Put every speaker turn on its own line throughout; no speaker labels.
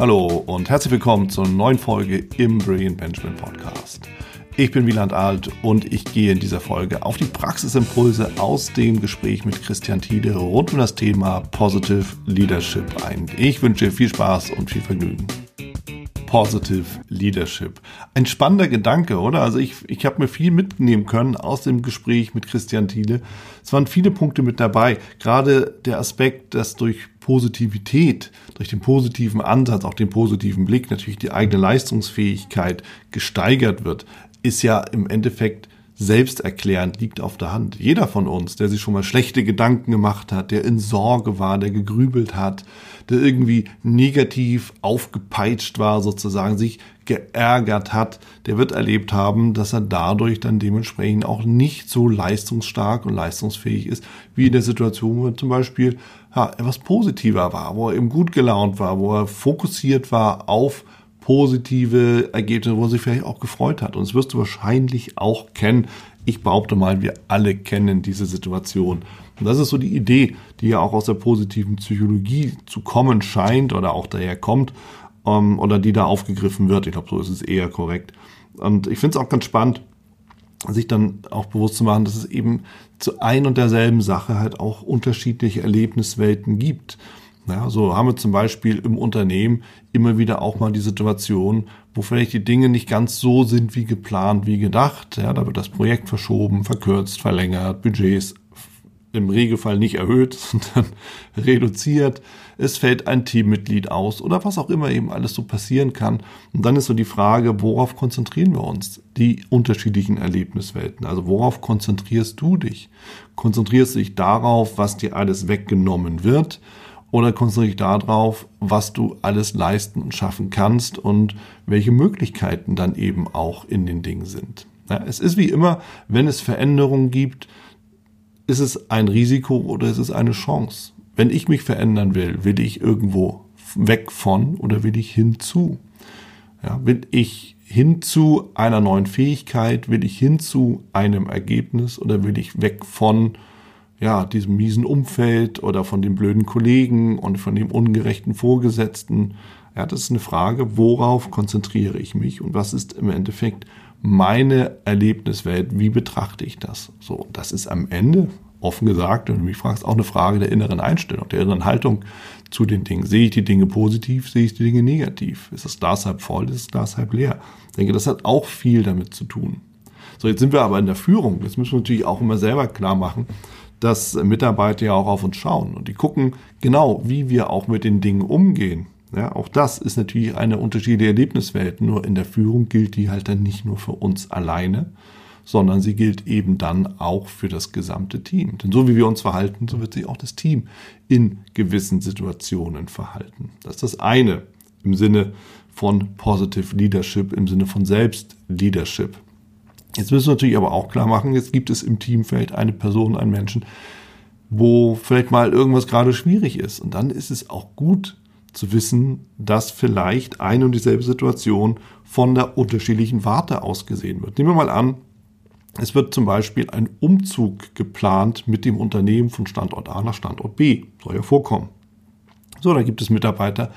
Hallo und herzlich willkommen zur neuen Folge im Brilliant Benjamin Podcast. Ich bin Wieland Alt und ich gehe in dieser Folge auf die Praxisimpulse aus dem Gespräch mit Christian Tiede rund um das Thema Positive Leadership ein. Ich wünsche dir viel Spaß und viel Vergnügen. Positive Leadership. Ein spannender Gedanke, oder? Also ich, ich habe mir viel mitnehmen können aus dem Gespräch mit Christian Thiele. Es waren viele Punkte mit dabei. Gerade der Aspekt, dass durch Positivität, durch den positiven Ansatz, auch den positiven Blick natürlich die eigene Leistungsfähigkeit gesteigert wird, ist ja im Endeffekt selbsterklärend liegt auf der Hand. Jeder von uns, der sich schon mal schlechte Gedanken gemacht hat, der in Sorge war, der gegrübelt hat, der irgendwie negativ aufgepeitscht war, sozusagen sich geärgert hat, der wird erlebt haben, dass er dadurch dann dementsprechend auch nicht so leistungsstark und leistungsfähig ist, wie in der Situation, wo er zum Beispiel ja, etwas positiver war, wo er eben gut gelaunt war, wo er fokussiert war auf positive Ergebnisse, wo sich vielleicht auch gefreut hat. Und das wirst du wahrscheinlich auch kennen. Ich behaupte mal, wir alle kennen diese Situation. Und das ist so die Idee, die ja auch aus der positiven Psychologie zu kommen scheint oder auch daher kommt ähm, oder die da aufgegriffen wird. Ich glaube, so ist es eher korrekt. Und ich finde es auch ganz spannend, sich dann auch bewusst zu machen, dass es eben zu ein und derselben Sache halt auch unterschiedliche Erlebniswelten gibt. Ja, so haben wir zum Beispiel im Unternehmen immer wieder auch mal die Situation, wo vielleicht die Dinge nicht ganz so sind wie geplant, wie gedacht. Ja, da wird das Projekt verschoben, verkürzt, verlängert, Budgets im Regelfall nicht erhöht, sondern reduziert. Es fällt ein Teammitglied aus oder was auch immer eben alles so passieren kann. Und dann ist so die Frage, worauf konzentrieren wir uns? Die unterschiedlichen Erlebniswelten. Also worauf konzentrierst du dich? Konzentrierst du dich darauf, was dir alles weggenommen wird? Oder konzentrierst du dich darauf, was du alles leisten und schaffen kannst und welche Möglichkeiten dann eben auch in den Dingen sind? Ja, es ist wie immer, wenn es Veränderungen gibt, ist es ein Risiko oder ist es eine Chance? Wenn ich mich verändern will, will ich irgendwo weg von oder will ich hinzu? Ja, will ich hin zu einer neuen Fähigkeit, will ich hin zu einem Ergebnis oder will ich weg von ja, diesem miesen Umfeld oder von den blöden Kollegen und von dem ungerechten Vorgesetzten? Ja, das ist eine Frage, worauf konzentriere ich mich und was ist im Endeffekt meine Erlebniswelt, wie betrachte ich das? So, das ist am Ende, offen gesagt, wenn du mich fragst, auch eine Frage der inneren Einstellung, der inneren Haltung zu den Dingen. Sehe ich die Dinge positiv, sehe ich die Dinge negativ? Ist das Glas halb voll, ist das Glas halb leer? Ich denke, das hat auch viel damit zu tun. So, jetzt sind wir aber in der Führung. Jetzt müssen wir natürlich auch immer selber klar machen, dass Mitarbeiter ja auch auf uns schauen und die gucken genau, wie wir auch mit den Dingen umgehen. Ja, auch das ist natürlich eine unterschiedliche Erlebniswelt. Nur in der Führung gilt die halt dann nicht nur für uns alleine, sondern sie gilt eben dann auch für das gesamte Team. Denn so wie wir uns verhalten, so wird sich auch das Team in gewissen Situationen verhalten. Das ist das eine im Sinne von Positive Leadership, im Sinne von Selbstleadership. Jetzt müssen wir natürlich aber auch klar machen, jetzt gibt es im Teamfeld eine Person, einen Menschen, wo vielleicht mal irgendwas gerade schwierig ist. Und dann ist es auch gut, zu wissen, dass vielleicht eine und dieselbe Situation von der unterschiedlichen Warte aus gesehen wird. Nehmen wir mal an, es wird zum Beispiel ein Umzug geplant mit dem Unternehmen von Standort A nach Standort B. Soll ja vorkommen. So, da gibt es Mitarbeiter,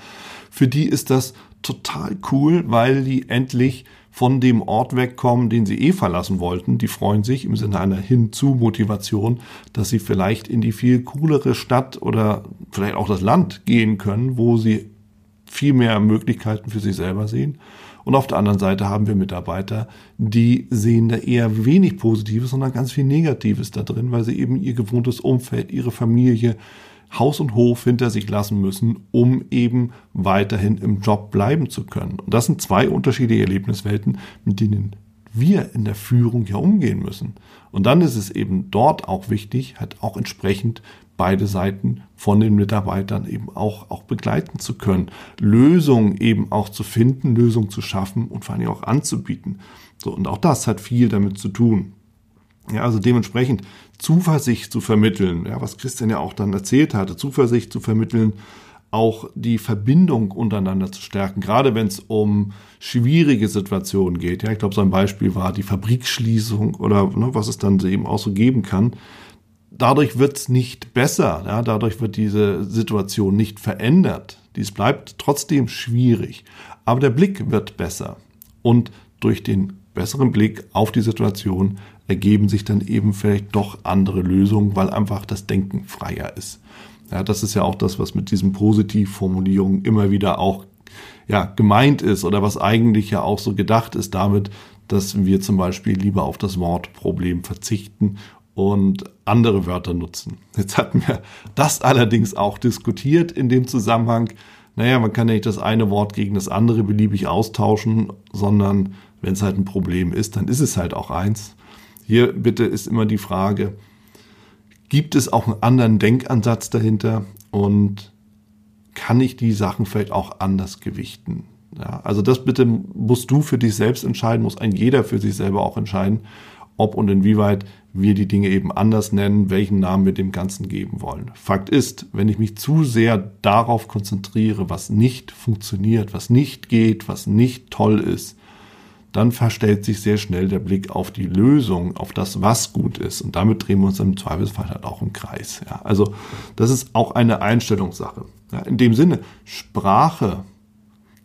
für die ist das total cool, weil die endlich von dem Ort wegkommen, den sie eh verlassen wollten. Die freuen sich im Sinne einer Hinzu-Motivation, dass sie vielleicht in die viel coolere Stadt oder vielleicht auch das Land gehen können, wo sie viel mehr Möglichkeiten für sich selber sehen. Und auf der anderen Seite haben wir Mitarbeiter, die sehen da eher wenig Positives, sondern ganz viel Negatives da drin, weil sie eben ihr gewohntes Umfeld, ihre Familie, Haus und Hof hinter sich lassen müssen, um eben weiterhin im Job bleiben zu können. Und das sind zwei unterschiedliche Erlebniswelten, mit denen wir in der Führung ja umgehen müssen. Und dann ist es eben dort auch wichtig, halt auch entsprechend beide Seiten von den Mitarbeitern eben auch, auch begleiten zu können, Lösungen eben auch zu finden, Lösungen zu schaffen und vor allem auch anzubieten. So, und auch das hat viel damit zu tun. Ja, also dementsprechend Zuversicht zu vermitteln, ja, was Christian ja auch dann erzählt hatte, Zuversicht zu vermitteln, auch die Verbindung untereinander zu stärken, gerade wenn es um schwierige Situationen geht. Ja, ich glaube, so ein Beispiel war die Fabrikschließung oder ne, was es dann eben auch so geben kann. Dadurch wird es nicht besser, ja, dadurch wird diese Situation nicht verändert. Dies bleibt trotzdem schwierig, aber der Blick wird besser und durch den besseren Blick auf die Situation ergeben sich dann eben vielleicht doch andere Lösungen, weil einfach das Denken freier ist. Ja, das ist ja auch das, was mit diesen Positivformulierungen immer wieder auch ja, gemeint ist oder was eigentlich ja auch so gedacht ist damit, dass wir zum Beispiel lieber auf das Wort Problem verzichten und andere Wörter nutzen. Jetzt hatten wir das allerdings auch diskutiert in dem Zusammenhang. Naja, man kann ja nicht das eine Wort gegen das andere beliebig austauschen, sondern wenn es halt ein Problem ist, dann ist es halt auch eins. Hier bitte ist immer die Frage, gibt es auch einen anderen Denkansatz dahinter und kann ich die Sachen vielleicht auch anders gewichten? Ja, also das bitte musst du für dich selbst entscheiden, muss ein jeder für sich selber auch entscheiden, ob und inwieweit wir die Dinge eben anders nennen, welchen Namen wir dem Ganzen geben wollen. Fakt ist, wenn ich mich zu sehr darauf konzentriere, was nicht funktioniert, was nicht geht, was nicht toll ist, dann verstellt sich sehr schnell der Blick auf die Lösung, auf das, was gut ist. Und damit drehen wir uns im Zweifelsfall halt auch im Kreis. Ja, also das ist auch eine Einstellungssache. Ja, in dem Sinne, Sprache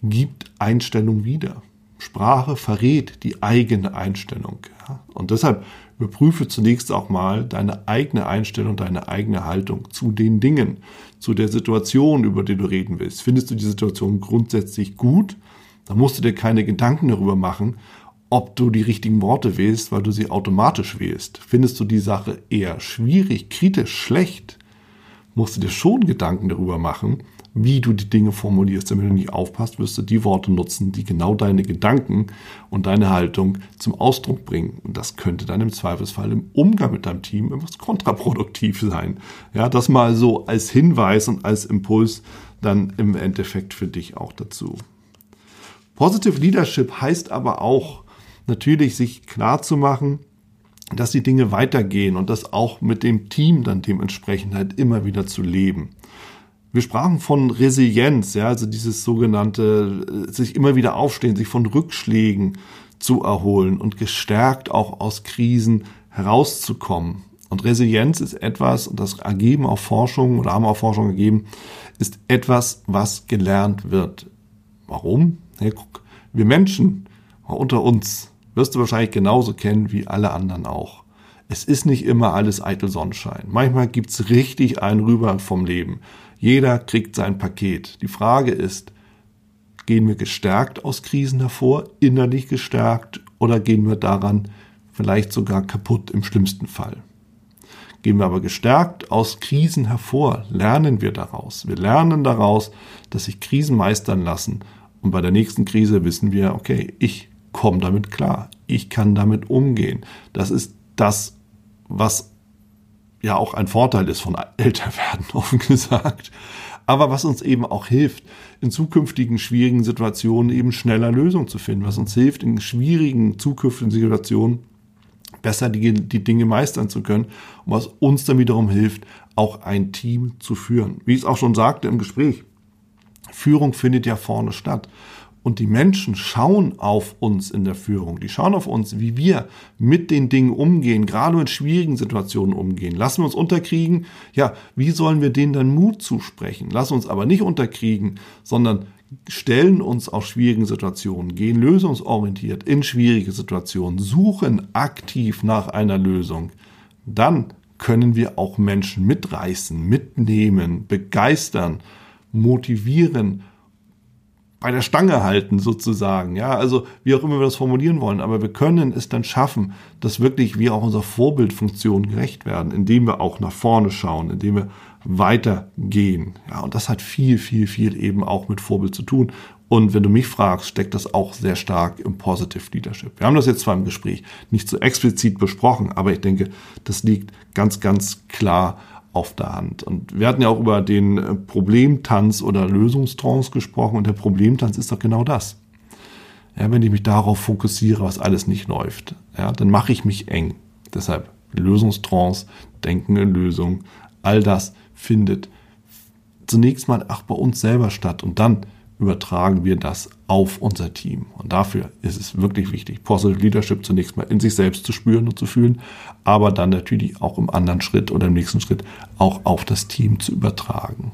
gibt Einstellung wieder. Sprache verrät die eigene Einstellung. Ja? Und deshalb überprüfe zunächst auch mal deine eigene Einstellung, deine eigene Haltung zu den Dingen, zu der Situation, über die du reden willst. Findest du die Situation grundsätzlich gut? Dann musst du dir keine Gedanken darüber machen, ob du die richtigen Worte wählst, weil du sie automatisch wählst. Findest du die Sache eher schwierig, kritisch, schlecht, musst du dir schon Gedanken darüber machen, wie du die Dinge formulierst. Damit du nicht aufpasst, wirst du die Worte nutzen, die genau deine Gedanken und deine Haltung zum Ausdruck bringen. Und das könnte dann im Zweifelsfall im Umgang mit deinem Team etwas kontraproduktiv sein. Ja, das mal so als Hinweis und als Impuls dann im Endeffekt für dich auch dazu. Positive Leadership heißt aber auch natürlich sich klar zu machen, dass die Dinge weitergehen und das auch mit dem Team dann dementsprechend halt immer wieder zu leben. Wir sprachen von Resilienz, ja, also dieses sogenannte äh, sich immer wieder aufstehen, sich von Rückschlägen zu erholen und gestärkt auch aus Krisen herauszukommen. Und Resilienz ist etwas, und das ergeben auch Forschung oder haben auch Forschung gegeben, ist etwas, was gelernt wird. Warum? Hey, guck, wir Menschen unter uns wirst du wahrscheinlich genauso kennen wie alle anderen auch. Es ist nicht immer alles eitel Sonnenschein. Manchmal gibt's richtig einen rüber vom Leben. Jeder kriegt sein Paket. Die Frage ist, gehen wir gestärkt aus Krisen hervor, innerlich gestärkt, oder gehen wir daran vielleicht sogar kaputt im schlimmsten Fall? Gehen wir aber gestärkt aus Krisen hervor, lernen wir daraus. Wir lernen daraus, dass sich Krisen meistern lassen. Und bei der nächsten Krise wissen wir, okay, ich komme damit klar. Ich kann damit umgehen. Das ist das, was ja auch ein Vorteil ist von Älterwerden, offen gesagt. Aber was uns eben auch hilft, in zukünftigen schwierigen Situationen eben schneller Lösungen zu finden, was uns hilft, in schwierigen zukünftigen Situationen besser die, die Dinge meistern zu können und was uns dann wiederum hilft, auch ein Team zu führen. Wie ich es auch schon sagte im Gespräch, Führung findet ja vorne statt. Und die Menschen schauen auf uns in der Führung. Die schauen auf uns, wie wir mit den Dingen umgehen, gerade in schwierigen Situationen umgehen. Lassen wir uns unterkriegen? Ja, wie sollen wir denen dann Mut zusprechen? Lassen uns aber nicht unterkriegen, sondern stellen uns auf schwierigen Situationen, gehen lösungsorientiert in schwierige Situationen, suchen aktiv nach einer Lösung. Dann können wir auch Menschen mitreißen, mitnehmen, begeistern, motivieren bei der Stange halten sozusagen. Ja, also wie auch immer wir das formulieren wollen, aber wir können es dann schaffen, dass wirklich wir auch unserer Vorbildfunktion gerecht werden, indem wir auch nach vorne schauen, indem wir weitergehen. Ja, und das hat viel, viel, viel eben auch mit Vorbild zu tun. Und wenn du mich fragst, steckt das auch sehr stark im Positive Leadership. Wir haben das jetzt zwar im Gespräch nicht so explizit besprochen, aber ich denke, das liegt ganz, ganz klar auf der Hand. Und wir hatten ja auch über den äh, Problemtanz oder Lösungstrance gesprochen und der Problemtanz ist doch genau das. Ja, wenn ich mich darauf fokussiere, was alles nicht läuft, ja, dann mache ich mich eng. Deshalb Lösungstrance, Denken in Lösung, all das findet zunächst mal auch bei uns selber statt und dann übertragen wir das auf unser Team. Und dafür ist es wirklich wichtig, Positive Leadership zunächst mal in sich selbst zu spüren und zu fühlen, aber dann natürlich auch im anderen Schritt oder im nächsten Schritt auch auf das Team zu übertragen.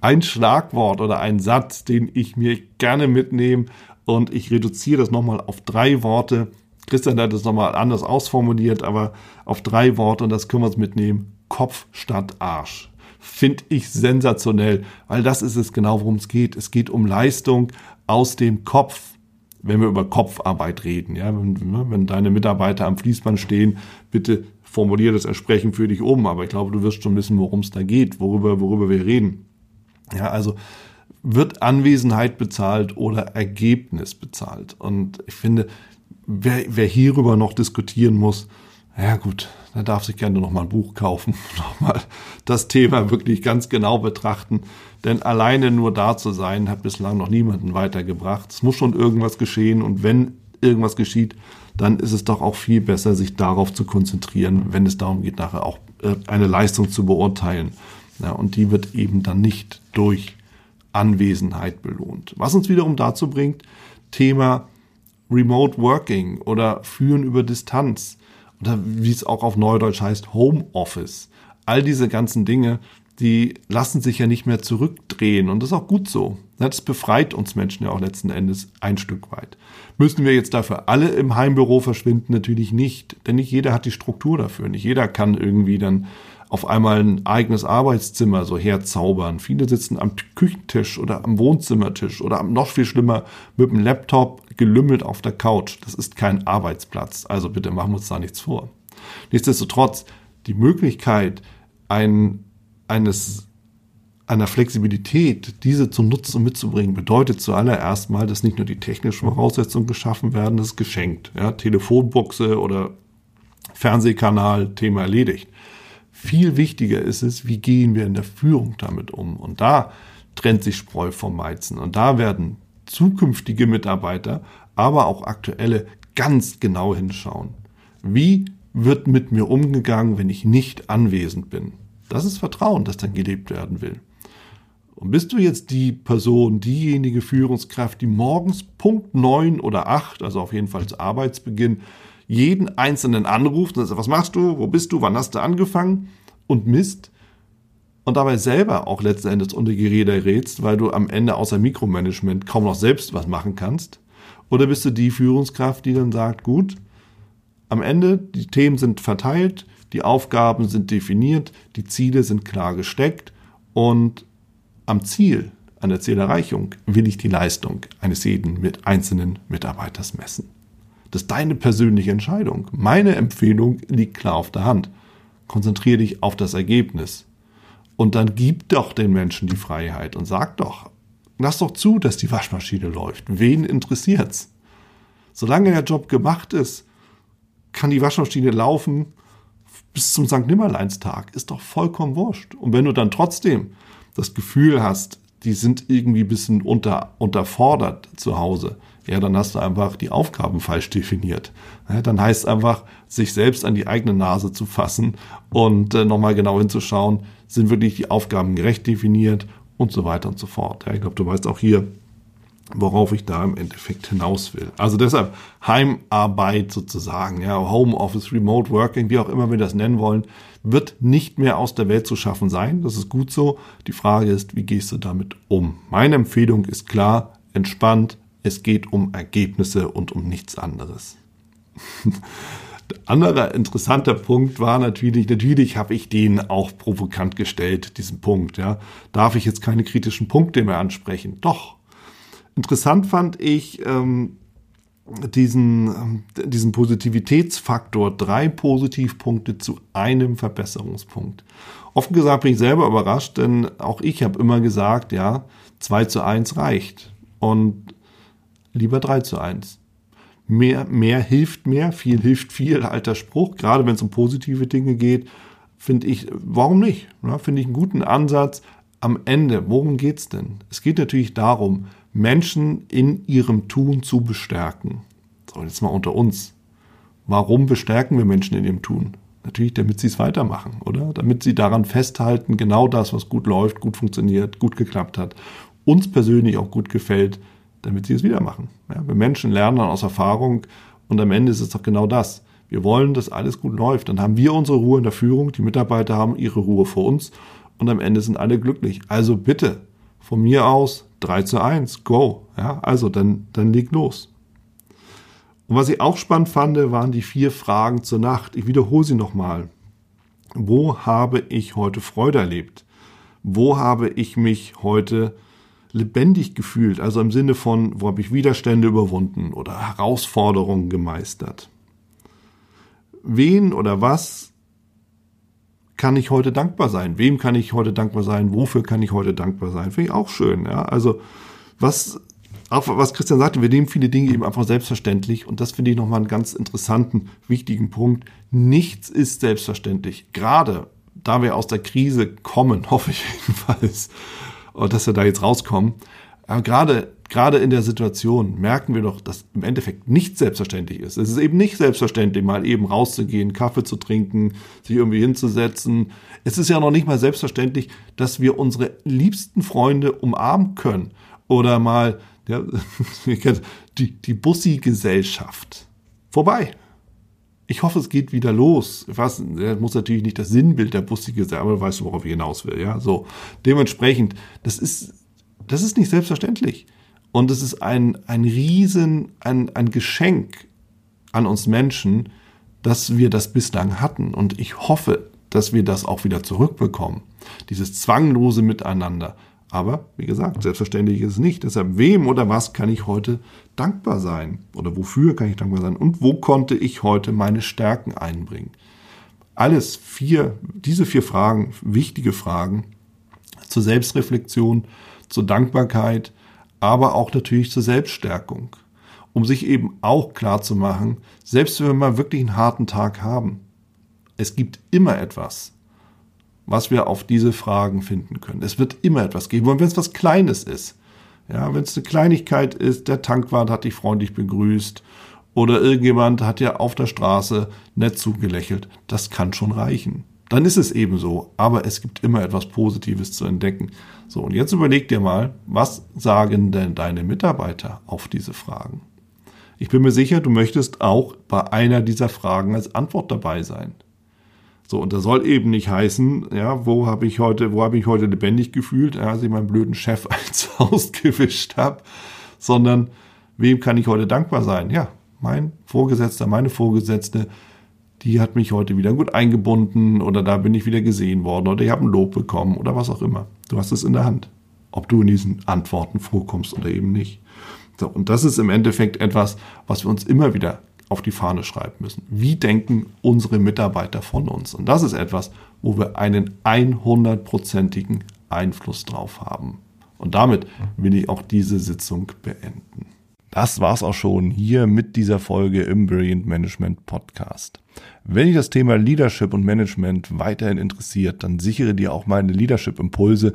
Ein Schlagwort oder ein Satz, den ich mir gerne mitnehme und ich reduziere das nochmal auf drei Worte. Christian hat es nochmal anders ausformuliert, aber auf drei Worte und das können wir uns mitnehmen. Kopf statt Arsch. Finde ich sensationell, weil das ist es genau, worum es geht. Es geht um Leistung aus dem Kopf wenn wir über Kopfarbeit reden. Ja, wenn, wenn deine Mitarbeiter am Fließband stehen, bitte formuliere das entsprechend für dich um. Aber ich glaube, du wirst schon wissen, worum es da geht, worüber, worüber wir reden. Ja, also wird Anwesenheit bezahlt oder Ergebnis bezahlt? Und ich finde, wer, wer hierüber noch diskutieren muss, ja gut, da darf sich gerne noch mal ein Buch kaufen, noch mal das Thema wirklich ganz genau betrachten. Denn alleine nur da zu sein, hat bislang noch niemanden weitergebracht. Es muss schon irgendwas geschehen und wenn irgendwas geschieht, dann ist es doch auch viel besser, sich darauf zu konzentrieren, wenn es darum geht, nachher auch äh, eine Leistung zu beurteilen. Ja, und die wird eben dann nicht durch Anwesenheit belohnt. Was uns wiederum dazu bringt, Thema Remote Working oder Führen über Distanz oder wie es auch auf Neudeutsch heißt, Homeoffice. All diese ganzen Dinge, die lassen sich ja nicht mehr zurückdrehen und das ist auch gut so. Das befreit uns Menschen ja auch letzten Endes ein Stück weit. Müssen wir jetzt dafür alle im Heimbüro verschwinden? Natürlich nicht, denn nicht jeder hat die Struktur dafür. Nicht jeder kann irgendwie dann auf einmal ein eigenes Arbeitszimmer so herzaubern. Viele sitzen am Küchentisch oder am Wohnzimmertisch oder noch viel schlimmer mit dem Laptop gelümmelt auf der Couch. Das ist kein Arbeitsplatz. Also bitte machen wir uns da nichts vor. Nichtsdestotrotz, die Möglichkeit ein, eines, einer Flexibilität, diese zu nutzen und mitzubringen, bedeutet zuallererst mal, dass nicht nur die technischen Voraussetzungen geschaffen werden, das ist geschenkt. Ja, Telefonbuchse oder Fernsehkanal, Thema erledigt. Viel wichtiger ist es, wie gehen wir in der Führung damit um. Und da trennt sich Spreu vom Weizen. Und da werden zukünftige Mitarbeiter, aber auch aktuelle ganz genau hinschauen. Wie wird mit mir umgegangen, wenn ich nicht anwesend bin? Das ist Vertrauen, das dann gelebt werden will. Und bist du jetzt die Person, diejenige Führungskraft, die morgens Punkt neun oder acht, also auf jeden Fall zu Arbeitsbeginn, jeden einzelnen und sagt, was machst du, wo bist du, wann hast du angefangen und misst und dabei selber auch letzten Endes unter Geräte rätst, weil du am Ende außer Mikromanagement kaum noch selbst was machen kannst? Oder bist du die Führungskraft, die dann sagt, gut, am Ende, die Themen sind verteilt, die Aufgaben sind definiert, die Ziele sind klar gesteckt und am Ziel, an der Zielerreichung, will ich die Leistung eines jeden mit einzelnen Mitarbeiters messen. Das ist deine persönliche Entscheidung. Meine Empfehlung liegt klar auf der Hand. Konzentriere dich auf das Ergebnis. Und dann gib doch den Menschen die Freiheit und sag doch, lass doch zu, dass die Waschmaschine läuft. Wen interessiert's? Solange der Job gemacht ist, kann die Waschmaschine laufen bis zum St. Nimmerleinstag. Ist doch vollkommen wurscht. Und wenn du dann trotzdem das Gefühl hast, die sind irgendwie ein bisschen unter, unterfordert zu Hause, ja, dann hast du einfach die Aufgaben falsch definiert. Ja, dann heißt es einfach, sich selbst an die eigene Nase zu fassen und äh, nochmal genau hinzuschauen, sind wirklich die Aufgaben gerecht definiert und so weiter und so fort. Ja, ich glaube, du weißt auch hier, worauf ich da im Endeffekt hinaus will. Also deshalb Heimarbeit sozusagen, ja, Homeoffice, Remote Working, wie auch immer wir das nennen wollen, wird nicht mehr aus der Welt zu schaffen sein. Das ist gut so. Die Frage ist, wie gehst du damit um? Meine Empfehlung ist klar, entspannt, es geht um Ergebnisse und um nichts anderes. Der andere interessanter Punkt war natürlich, natürlich habe ich den auch provokant gestellt, diesen Punkt. Ja. Darf ich jetzt keine kritischen Punkte mehr ansprechen? Doch. Interessant fand ich ähm, diesen, ähm, diesen Positivitätsfaktor, drei Positivpunkte zu einem Verbesserungspunkt. Offen gesagt bin ich selber überrascht, denn auch ich habe immer gesagt, ja, 2 zu 1 reicht. Und lieber 3 zu 1. Mehr, mehr hilft mehr, viel hilft viel, alter Spruch. Gerade wenn es um positive Dinge geht, finde ich, warum nicht? Ja, finde ich einen guten Ansatz. Am Ende, worum geht es denn? Es geht natürlich darum, Menschen in ihrem Tun zu bestärken. So, jetzt mal unter uns. Warum bestärken wir Menschen in ihrem Tun? Natürlich, damit sie es weitermachen, oder? Damit sie daran festhalten, genau das, was gut läuft, gut funktioniert, gut geklappt hat, uns persönlich auch gut gefällt, damit sie es wieder machen. Ja, wir Menschen lernen dann aus Erfahrung und am Ende ist es doch genau das. Wir wollen, dass alles gut läuft. Dann haben wir unsere Ruhe in der Führung, die Mitarbeiter haben ihre Ruhe vor uns und am Ende sind alle glücklich. Also bitte, von mir aus 3 zu 1, go. Ja, also dann, dann leg los. Und was ich auch spannend fand, waren die vier Fragen zur Nacht. Ich wiederhole sie nochmal. Wo habe ich heute Freude erlebt? Wo habe ich mich heute lebendig gefühlt? Also im Sinne von, wo habe ich Widerstände überwunden oder Herausforderungen gemeistert? Wen oder was kann ich heute dankbar sein? Wem kann ich heute dankbar sein? Wofür kann ich heute dankbar sein? Finde ich auch schön. Ja? Also was, auch was Christian sagte, wir nehmen viele Dinge eben einfach selbstverständlich. Und das finde ich nochmal einen ganz interessanten, wichtigen Punkt. Nichts ist selbstverständlich. Gerade da wir aus der Krise kommen, hoffe ich jedenfalls, dass wir da jetzt rauskommen. Aber gerade gerade in der Situation merken wir doch, dass im Endeffekt nicht selbstverständlich ist. Es ist eben nicht selbstverständlich, mal eben rauszugehen, Kaffee zu trinken, sich irgendwie hinzusetzen. Es ist ja noch nicht mal selbstverständlich, dass wir unsere liebsten Freunde umarmen können oder mal ja, die, die Bussi-Gesellschaft. Vorbei. Ich hoffe, es geht wieder los. Weiß, das muss natürlich nicht das Sinnbild der Bussi-Gesellschaft, aber du weißt, worauf ich hinaus will. Ja, so. Dementsprechend, das ist, das ist nicht selbstverständlich. Und es ist ein, ein Riesen, ein, ein Geschenk an uns Menschen, dass wir das bislang hatten. Und ich hoffe, dass wir das auch wieder zurückbekommen. Dieses zwanglose Miteinander. Aber wie gesagt, selbstverständlich ist es nicht. Deshalb, wem oder was kann ich heute dankbar sein? Oder wofür kann ich dankbar sein? Und wo konnte ich heute meine Stärken einbringen? Alles vier, diese vier Fragen, wichtige Fragen zur Selbstreflexion, zur Dankbarkeit, aber auch natürlich zur Selbststärkung, um sich eben auch klar zu machen, selbst wenn wir mal wirklich einen harten Tag haben, es gibt immer etwas, was wir auf diese Fragen finden können. Es wird immer etwas geben, und wenn es was Kleines ist, ja, wenn es eine Kleinigkeit ist, der Tankwart hat dich freundlich begrüßt oder irgendjemand hat ja auf der Straße nett zugelächelt, das kann schon reichen dann ist es eben so. Aber es gibt immer etwas Positives zu entdecken. So, und jetzt überleg dir mal, was sagen denn deine Mitarbeiter auf diese Fragen? Ich bin mir sicher, du möchtest auch bei einer dieser Fragen als Antwort dabei sein. So, und das soll eben nicht heißen, ja, wo habe ich heute, wo habe ich heute lebendig gefühlt, ja, als ich meinen blöden Chef als Haus gewischt habe, sondern wem kann ich heute dankbar sein? Ja, mein Vorgesetzter, meine Vorgesetzte, die hat mich heute wieder gut eingebunden oder da bin ich wieder gesehen worden oder ich habe ein Lob bekommen oder was auch immer. Du hast es in der Hand, ob du in diesen Antworten vorkommst oder eben nicht. So, und das ist im Endeffekt etwas, was wir uns immer wieder auf die Fahne schreiben müssen. Wie denken unsere Mitarbeiter von uns? Und das ist etwas, wo wir einen 100%igen Einfluss drauf haben. Und damit will ich auch diese Sitzung beenden. Das war's auch schon hier mit dieser Folge im Brilliant Management Podcast. Wenn dich das Thema Leadership und Management weiterhin interessiert, dann sichere dir auch meine Leadership Impulse